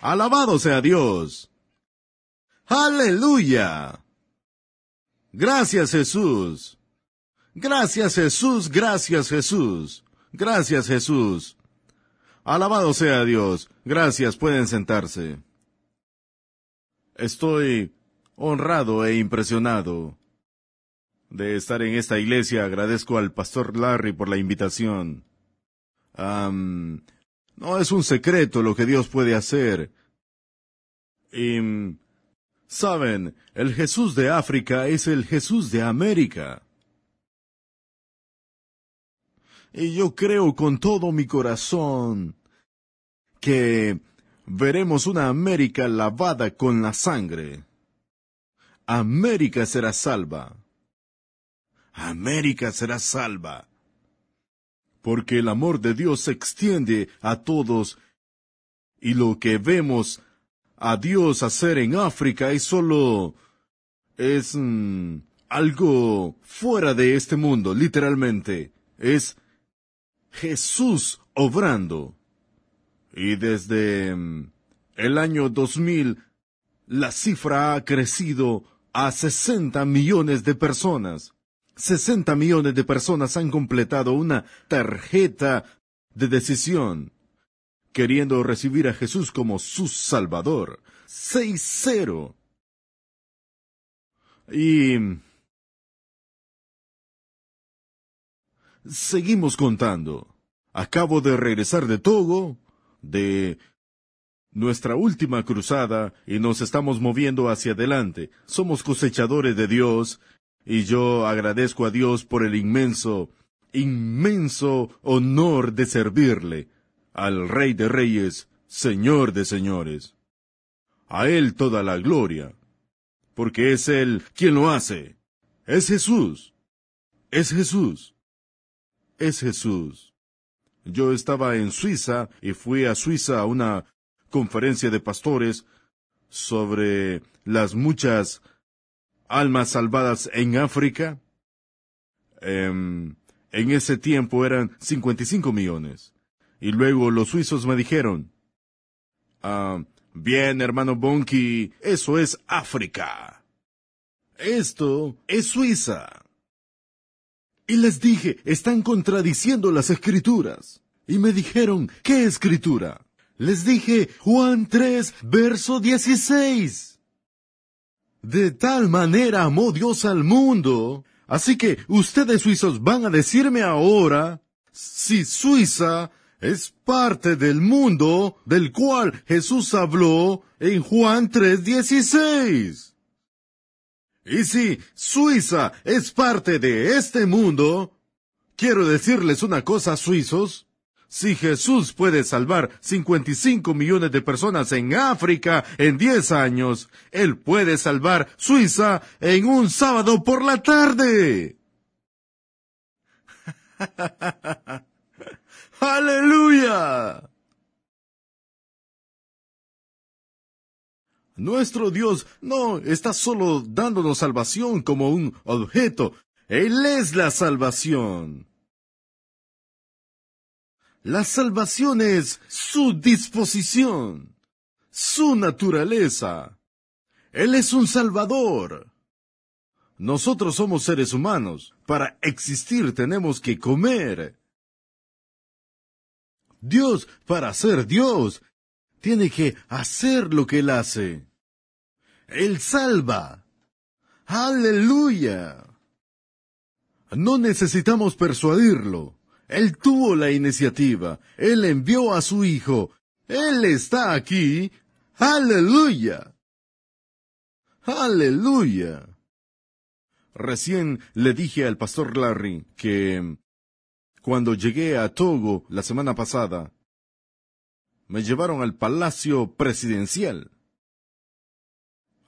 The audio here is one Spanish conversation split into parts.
Alabado sea Dios. Aleluya. Gracias Jesús. Gracias Jesús, gracias Jesús. Gracias Jesús. Alabado sea Dios. Gracias, pueden sentarse. Estoy honrado e impresionado de estar en esta iglesia. Agradezco al pastor Larry por la invitación. No es un secreto lo que Dios puede hacer. Y, saben, el Jesús de África es el Jesús de América. Y yo creo con todo mi corazón que veremos una América lavada con la sangre. América será salva. América será salva. Porque el amor de Dios se extiende a todos y lo que vemos a Dios hacer en África es solo... es mm, algo fuera de este mundo, literalmente. Es Jesús obrando. Y desde mm, el año 2000, la cifra ha crecido a 60 millones de personas. 60 millones de personas han completado una tarjeta de decisión, queriendo recibir a Jesús como su Salvador. 6-0. Y seguimos contando. Acabo de regresar de Togo, de nuestra última cruzada, y nos estamos moviendo hacia adelante. Somos cosechadores de Dios, y yo agradezco a Dios por el inmenso, inmenso honor de servirle al Rey de Reyes, Señor de Señores. A Él toda la gloria, porque es Él quien lo hace. Es Jesús. Es Jesús es Jesús. Yo estaba en Suiza y fui a Suiza a una conferencia de pastores sobre las muchas almas salvadas en África. Em, en ese tiempo eran 55 millones. Y luego los suizos me dijeron, ah, bien, hermano Bonky, eso es África. Esto es Suiza. Y les dije, están contradiciendo las escrituras. Y me dijeron, ¿qué escritura? Les dije, Juan 3, verso 16. De tal manera amó Dios al mundo. Así que ustedes suizos van a decirme ahora si Suiza es parte del mundo del cual Jesús habló en Juan 3:16. Y si Suiza es parte de este mundo, quiero decirles una cosa, suizos. Si Jesús puede salvar 55 millones de personas en África en 10 años, Él puede salvar Suiza en un sábado por la tarde. ¡Aleluya! Nuestro Dios no está solo dándonos salvación como un objeto. Él es la salvación. La salvación es su disposición, su naturaleza. Él es un salvador. Nosotros somos seres humanos. Para existir tenemos que comer. Dios, para ser Dios, tiene que hacer lo que Él hace. Él salva. Aleluya. No necesitamos persuadirlo. Él tuvo la iniciativa. Él envió a su Hijo. Él está aquí. Aleluya. Aleluya. Recién le dije al pastor Larry que cuando llegué a Togo la semana pasada, me llevaron al palacio presidencial.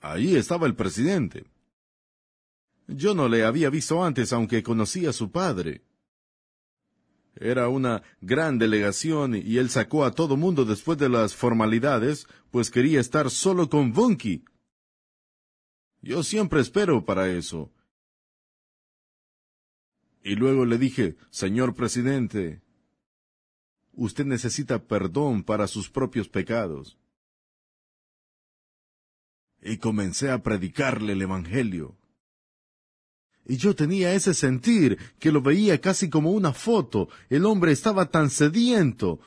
Ahí estaba el presidente. Yo no le había visto antes, aunque conocía a su padre. Era una gran delegación y él sacó a todo mundo después de las formalidades, pues quería estar solo con Bunky. Yo siempre espero para eso. Y luego le dije, Señor presidente, usted necesita perdón para sus propios pecados. y comencé a predicarle el Evangelio. Y yo tenía ese sentir que lo veía casi como una foto. El hombre estaba tan sediento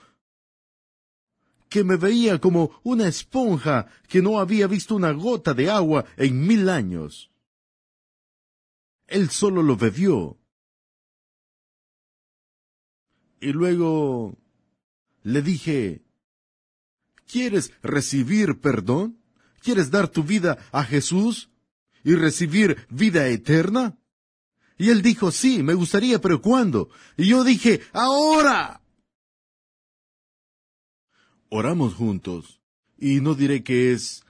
que me veía como una esponja que no había visto una gota de agua en mil años. Él solo lo bebió. Y luego le dije, ¿quieres recibir perdón? ¿Quieres dar tu vida a Jesús y recibir vida eterna? Y él dijo, sí, me gustaría, pero ¿cuándo? Y yo dije, ahora. Oramos juntos, y no diré que es,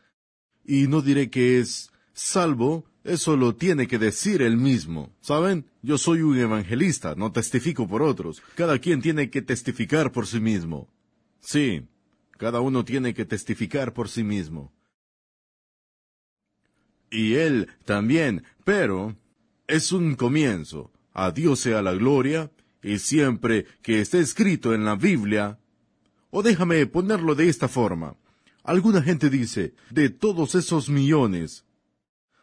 y no diré que es salvo, eso lo tiene que decir él mismo. ¿Saben? Yo soy un evangelista, no testifico por otros. Cada quien tiene que testificar por sí mismo. Sí, cada uno tiene que testificar por sí mismo. Y él también, pero es un comienzo. A Dios sea la gloria, y siempre que esté escrito en la Biblia, o déjame ponerlo de esta forma. Alguna gente dice, de todos esos millones,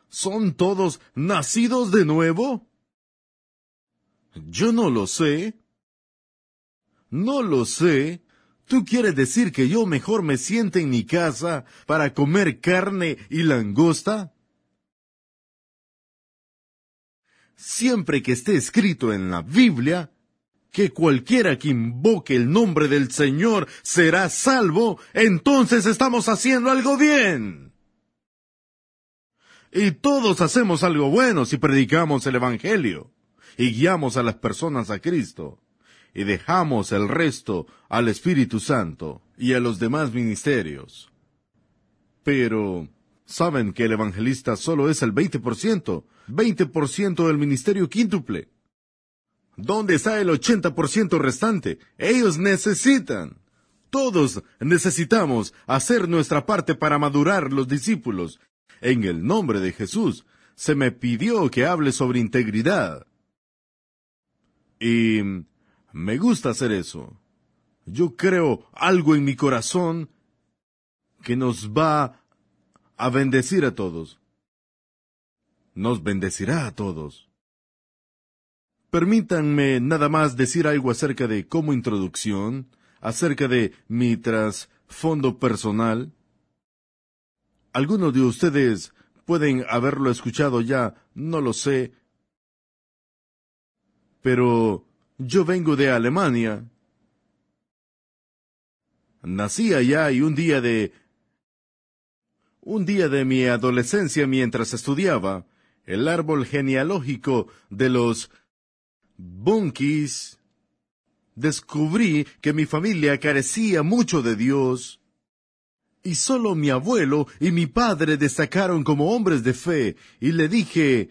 ¿son todos nacidos de nuevo? Yo no lo sé. No lo sé. ¿Tú quieres decir que yo mejor me siente en mi casa para comer carne y langosta? Siempre que esté escrito en la Biblia, que cualquiera que invoque el nombre del Señor será salvo, entonces estamos haciendo algo bien. Y todos hacemos algo bueno si predicamos el Evangelio y guiamos a las personas a Cristo y dejamos el resto al Espíritu Santo y a los demás ministerios. Pero, saben que el evangelista solo es el 20%, 20% del ministerio quíntuple. ¿Dónde está el 80% restante? Ellos necesitan. Todos necesitamos hacer nuestra parte para madurar los discípulos. En el nombre de Jesús, se me pidió que hable sobre integridad. Y me gusta hacer eso. Yo creo algo en mi corazón que nos va a bendecir a todos. Nos bendecirá a todos. Permítanme nada más decir algo acerca de como introducción, acerca de mi trasfondo personal. Algunos de ustedes pueden haberlo escuchado ya, no lo sé, pero yo vengo de Alemania. Nací allá y un día de un día de mi adolescencia mientras estudiaba el árbol genealógico de los Bunkis, descubrí que mi familia carecía mucho de Dios. Y solo mi abuelo y mi padre destacaron como hombres de fe, y le dije,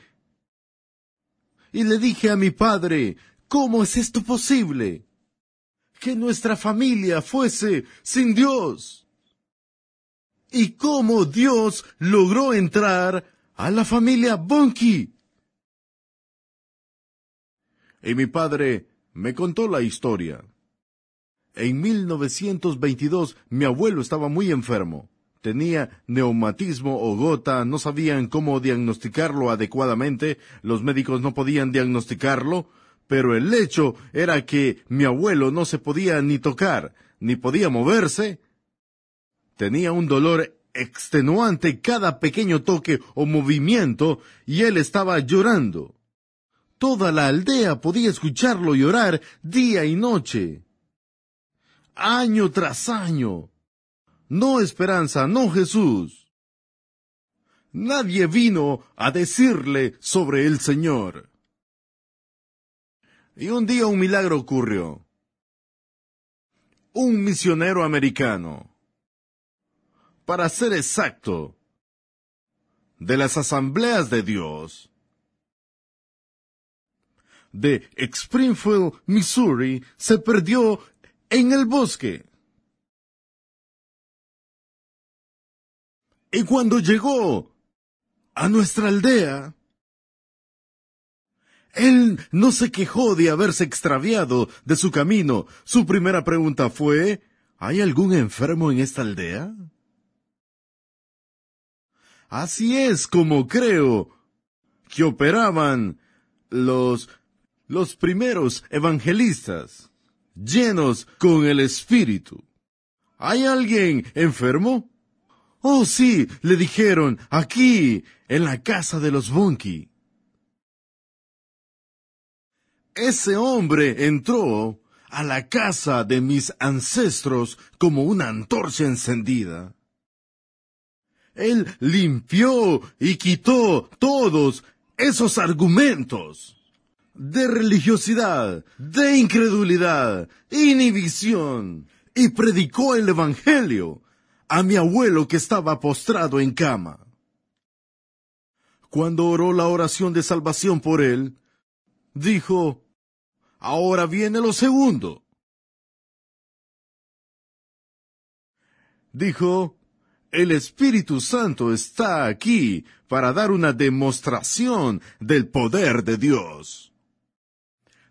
y le dije a mi padre, ¿cómo es esto posible? Que nuestra familia fuese sin Dios y cómo Dios logró entrar a la familia Bunky. Y mi padre me contó la historia. En 1922 mi abuelo estaba muy enfermo. Tenía neumatismo o gota, no sabían cómo diagnosticarlo adecuadamente, los médicos no podían diagnosticarlo, pero el hecho era que mi abuelo no se podía ni tocar, ni podía moverse, Tenía un dolor extenuante cada pequeño toque o movimiento y él estaba llorando. Toda la aldea podía escucharlo llorar día y noche. Año tras año. No esperanza, no Jesús. Nadie vino a decirle sobre el Señor. Y un día un milagro ocurrió. Un misionero americano para ser exacto, de las asambleas de Dios de Springfield, Missouri, se perdió en el bosque. Y cuando llegó a nuestra aldea, él no se quejó de haberse extraviado de su camino. Su primera pregunta fue, ¿hay algún enfermo en esta aldea? Así es como creo que operaban los, los primeros evangelistas, llenos con el Espíritu. ¿Hay alguien enfermo? Oh, sí, le dijeron, aquí, en la casa de los Bunky. Ese hombre entró a la casa de mis ancestros como una antorcha encendida. Él limpió y quitó todos esos argumentos de religiosidad, de incredulidad, inhibición, y predicó el Evangelio a mi abuelo que estaba postrado en cama. Cuando oró la oración de salvación por él, dijo, ahora viene lo segundo. Dijo, el Espíritu Santo está aquí para dar una demostración del poder de Dios.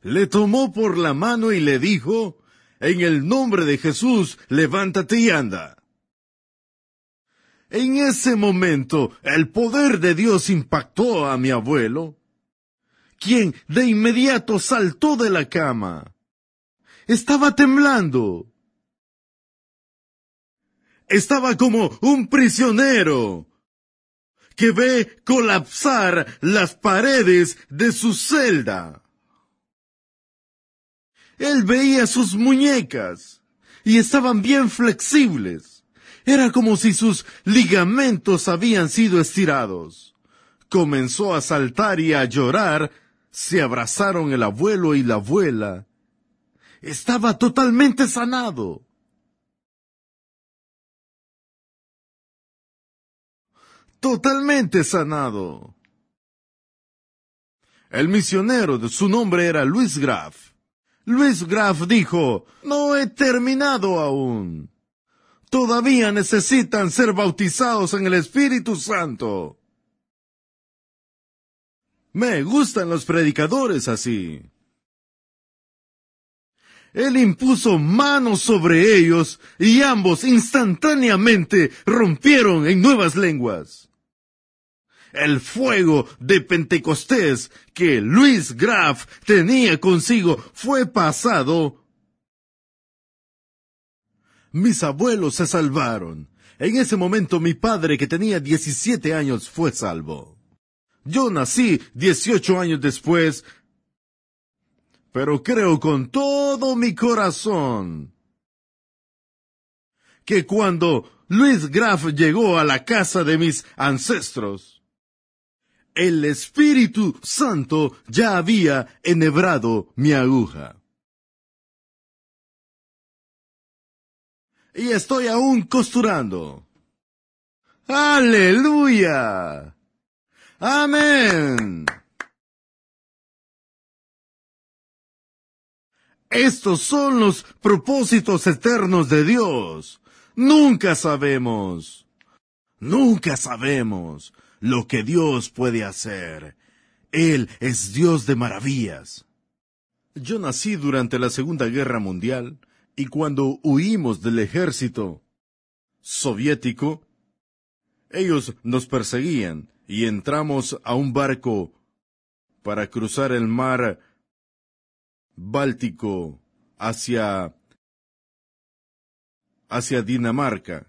Le tomó por la mano y le dijo, en el nombre de Jesús, levántate y anda. En ese momento, el poder de Dios impactó a mi abuelo, quien de inmediato saltó de la cama. Estaba temblando. Estaba como un prisionero que ve colapsar las paredes de su celda. Él veía sus muñecas y estaban bien flexibles. Era como si sus ligamentos habían sido estirados. Comenzó a saltar y a llorar. Se abrazaron el abuelo y la abuela. Estaba totalmente sanado. Totalmente sanado. El misionero, su nombre era Luis Graf. Luis Graf dijo, no he terminado aún. Todavía necesitan ser bautizados en el Espíritu Santo. Me gustan los predicadores así. Él impuso manos sobre ellos y ambos instantáneamente rompieron en nuevas lenguas el fuego de Pentecostés que Luis Graf tenía consigo fue pasado. Mis abuelos se salvaron. En ese momento mi padre, que tenía 17 años, fue salvo. Yo nací 18 años después, pero creo con todo mi corazón que cuando Luis Graf llegó a la casa de mis ancestros, el Espíritu Santo ya había enhebrado mi aguja. Y estoy aún costurando. Aleluya. Amén. Estos son los propósitos eternos de Dios. Nunca sabemos. Nunca sabemos lo que Dios puede hacer. Él es Dios de maravillas. Yo nací durante la Segunda Guerra Mundial y cuando huimos del ejército soviético, ellos nos perseguían y entramos a un barco para cruzar el mar Báltico hacia hacia Dinamarca.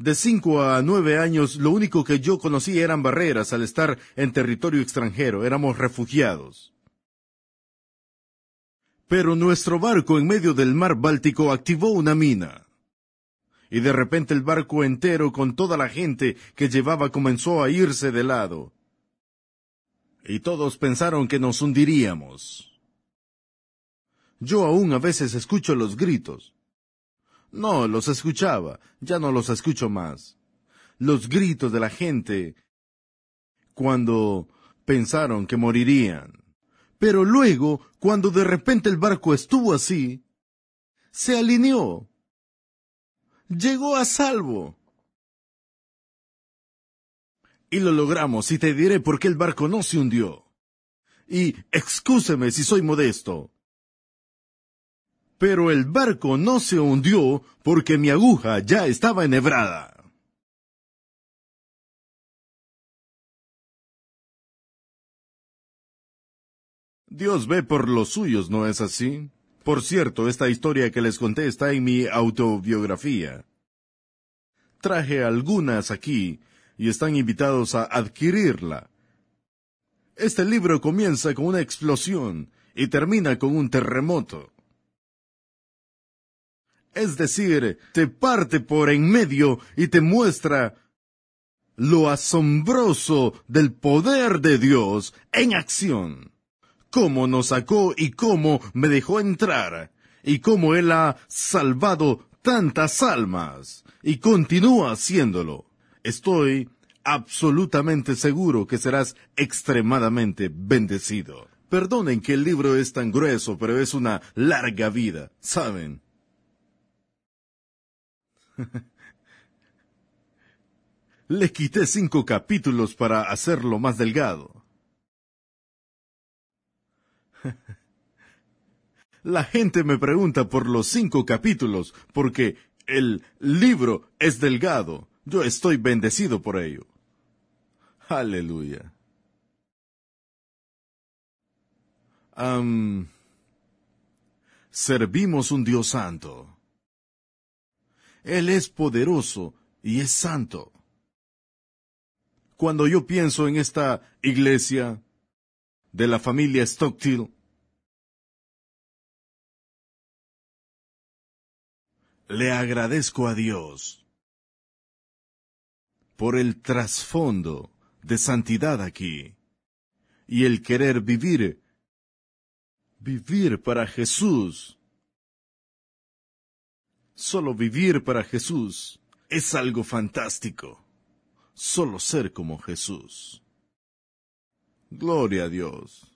De cinco a nueve años, lo único que yo conocí eran barreras al estar en territorio extranjero, éramos refugiados. Pero nuestro barco en medio del mar Báltico activó una mina. Y de repente el barco entero con toda la gente que llevaba comenzó a irse de lado. Y todos pensaron que nos hundiríamos. Yo aún a veces escucho los gritos. No, los escuchaba, ya no los escucho más. Los gritos de la gente cuando pensaron que morirían. Pero luego, cuando de repente el barco estuvo así, se alineó. Llegó a salvo. Y lo logramos, y te diré por qué el barco no se hundió. Y excúseme si soy modesto pero el barco no se hundió porque mi aguja ya estaba enhebrada. Dios ve por los suyos, ¿no es así? Por cierto, esta historia que les conté está en mi autobiografía. Traje algunas aquí y están invitados a adquirirla. Este libro comienza con una explosión y termina con un terremoto. Es decir, te parte por en medio y te muestra lo asombroso del poder de Dios en acción. Cómo nos sacó y cómo me dejó entrar, y cómo Él ha salvado tantas almas, y continúa haciéndolo. Estoy absolutamente seguro que serás extremadamente bendecido. Perdonen que el libro es tan grueso, pero es una larga vida, ¿saben? Le quité cinco capítulos para hacerlo más delgado. La gente me pregunta por los cinco capítulos, porque el libro es delgado. Yo estoy bendecido por ello. Aleluya. servimos un Dios santo. Él es poderoso y es santo. Cuando yo pienso en esta iglesia de la familia Stocktill, le agradezco a Dios por el trasfondo de santidad aquí y el querer vivir, vivir para Jesús. Solo vivir para Jesús es algo fantástico. Solo ser como Jesús. Gloria a Dios.